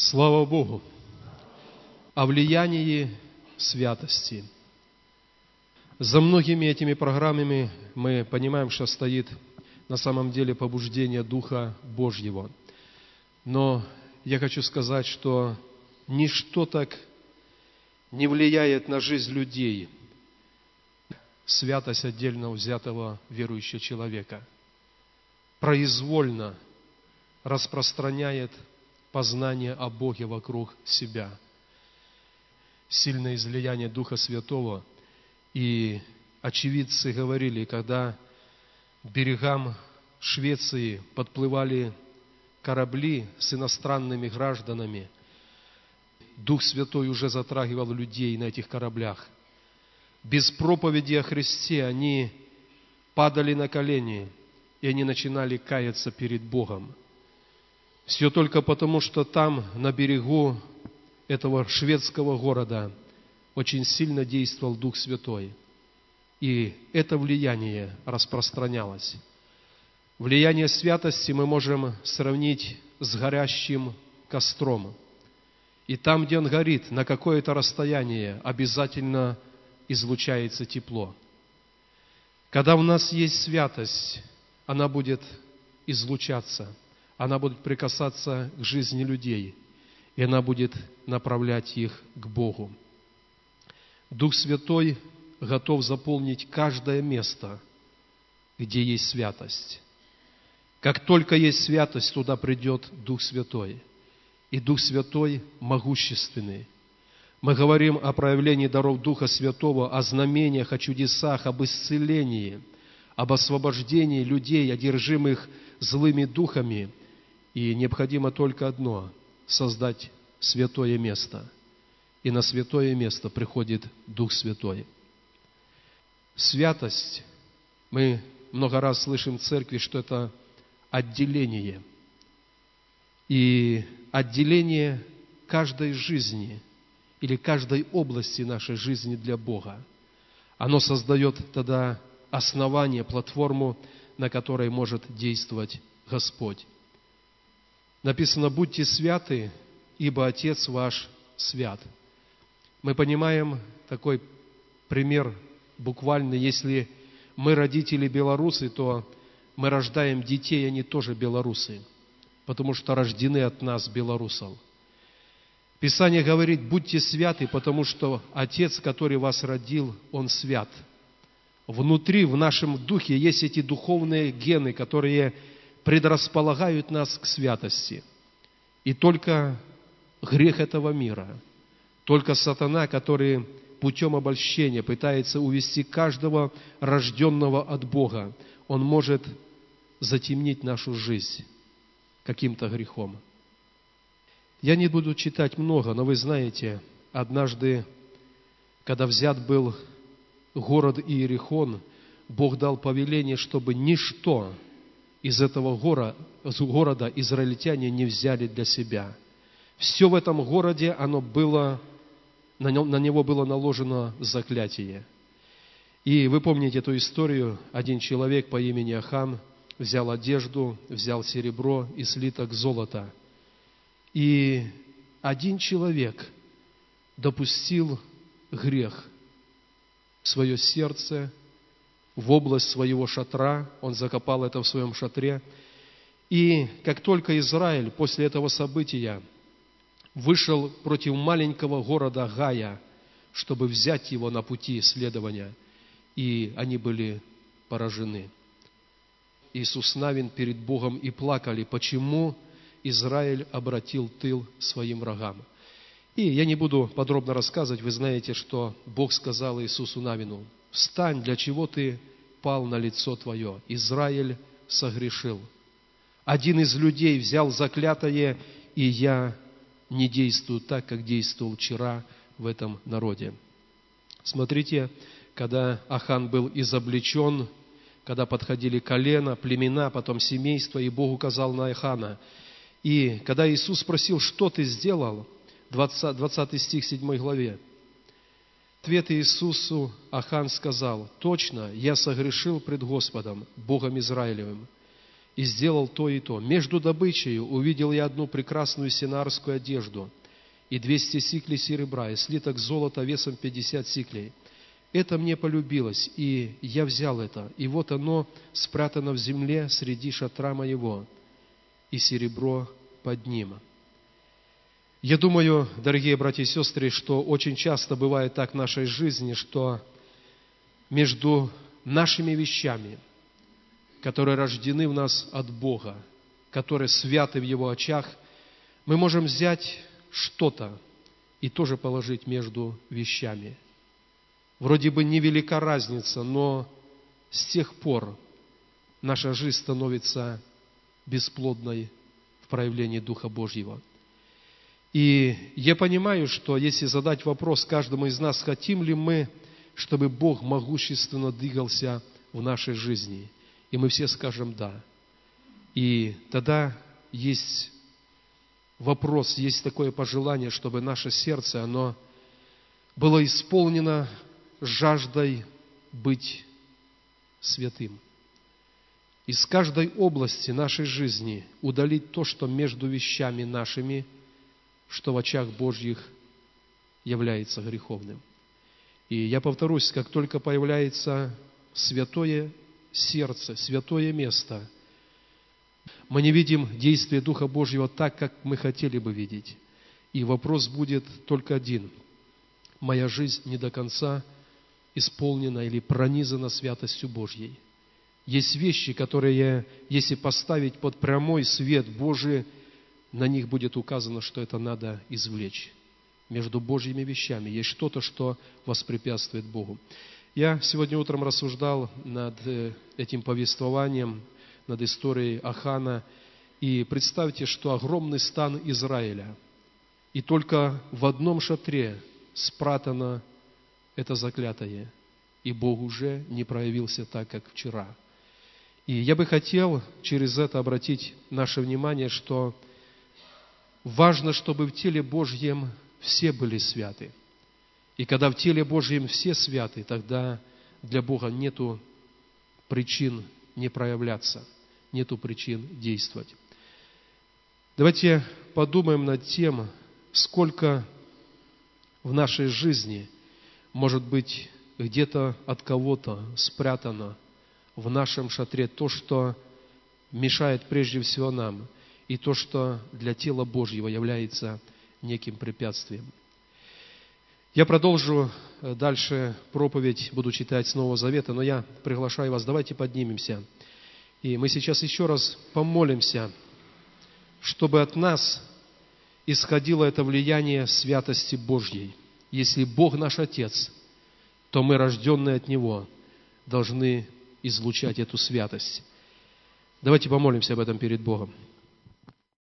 Слава Богу! О влиянии святости. За многими этими программами мы понимаем, что стоит на самом деле побуждение Духа Божьего. Но я хочу сказать, что ничто так не влияет на жизнь людей, святость отдельно взятого верующего человека. Произвольно распространяет познание о Боге вокруг себя. Сильное излияние Духа Святого. И очевидцы говорили, когда берегам Швеции подплывали корабли с иностранными гражданами, Дух Святой уже затрагивал людей на этих кораблях. Без проповеди о Христе они падали на колени, и они начинали каяться перед Богом – все только потому, что там, на берегу этого шведского города, очень сильно действовал Дух Святой. И это влияние распространялось. Влияние святости мы можем сравнить с горящим костром. И там, где он горит, на какое-то расстояние обязательно излучается тепло. Когда у нас есть святость, она будет излучаться – она будет прикасаться к жизни людей, и она будет направлять их к Богу. Дух Святой готов заполнить каждое место, где есть святость. Как только есть святость, туда придет Дух Святой. И Дух Святой могущественный. Мы говорим о проявлении даров Духа Святого, о знамениях, о чудесах, об исцелении, об освобождении людей, одержимых злыми духами – и необходимо только одно – создать святое место. И на святое место приходит Дух Святой. Святость, мы много раз слышим в церкви, что это отделение. И отделение каждой жизни или каждой области нашей жизни для Бога. Оно создает тогда основание, платформу, на которой может действовать Господь. Написано, будьте святы, ибо Отец ваш свят. Мы понимаем такой пример буквально, если мы родители белорусы, то мы рождаем детей, они тоже белорусы, потому что рождены от нас, белорусов. Писание говорит, будьте святы, потому что Отец, который вас родил, Он свят. Внутри, в нашем духе есть эти духовные гены, которые предрасполагают нас к святости. И только грех этого мира, только сатана, который путем обольщения пытается увести каждого рожденного от Бога, он может затемнить нашу жизнь каким-то грехом. Я не буду читать много, но вы знаете, однажды, когда взят был город Иерихон, Бог дал повеление, чтобы ничто из этого города, города израильтяне не взяли для себя. Все в этом городе, оно было, на, нем, на него было наложено заклятие. И вы помните эту историю, один человек по имени Ахан взял одежду, взял серебро и слиток золота. И один человек допустил грех свое сердце – в область своего шатра, он закопал это в своем шатре. И как только Израиль после этого события вышел против маленького города Гая, чтобы взять его на пути исследования, и они были поражены. Иисус Навин перед Богом и плакали, почему Израиль обратил тыл своим врагам. И я не буду подробно рассказывать, вы знаете, что Бог сказал Иисусу Навину, «Встань, для чего ты пал на лицо твое. Израиль согрешил. Один из людей взял заклятое, и я не действую так, как действовал вчера в этом народе. Смотрите, когда Ахан был изобличен, когда подходили колено, племена, потом семейство, и Бог указал на Ахана. И когда Иисус спросил, что ты сделал, 20, 20 стих 7 главе, ответ Иисусу Ахан сказал, «Точно, я согрешил пред Господом, Богом Израилевым, и сделал то и то. Между добычей увидел я одну прекрасную синарскую одежду и двести сиклей серебра, и слиток золота весом пятьдесят сиклей. Это мне полюбилось, и я взял это, и вот оно спрятано в земле среди шатра моего, и серебро под ним. Я думаю, дорогие братья и сестры, что очень часто бывает так в нашей жизни, что между нашими вещами – которые рождены в нас от Бога, которые святы в Его очах, мы можем взять что-то и тоже положить между вещами. Вроде бы невелика разница, но с тех пор наша жизнь становится бесплодной в проявлении Духа Божьего. И я понимаю, что если задать вопрос каждому из нас, хотим ли мы, чтобы Бог могущественно двигался в нашей жизни – и мы все скажем «да». И тогда есть вопрос, есть такое пожелание, чтобы наше сердце, оно было исполнено жаждой быть святым. Из каждой области нашей жизни удалить то, что между вещами нашими, что в очах Божьих является греховным. И я повторюсь, как только появляется святое сердце, святое место, мы не видим действия Духа Божьего так, как мы хотели бы видеть. И вопрос будет только один. Моя жизнь не до конца исполнена или пронизана святостью Божьей. Есть вещи, которые, если поставить под прямой свет Божий, на них будет указано, что это надо извлечь. Между Божьими вещами есть что-то, что воспрепятствует Богу. Я сегодня утром рассуждал над э, этим повествованием, над историей Ахана. И представьте, что огромный стан Израиля, и только в одном шатре спрятано это заклятое, и Бог уже не проявился так, как вчера. И я бы хотел через это обратить наше внимание, что важно, чтобы в теле Божьем все были святы – и когда в теле Божьем все святы, тогда для Бога нету причин не проявляться, нету причин действовать. Давайте подумаем над тем, сколько в нашей жизни может быть где-то от кого-то спрятано в нашем шатре то, что мешает прежде всего нам, и то, что для тела Божьего является неким препятствием. Я продолжу э, дальше проповедь, буду читать с Нового Завета, но я приглашаю вас, давайте поднимемся. И мы сейчас еще раз помолимся, чтобы от нас исходило это влияние святости Божьей. Если Бог наш Отец, то мы, рожденные от Него, должны излучать эту святость. Давайте помолимся об этом перед Богом.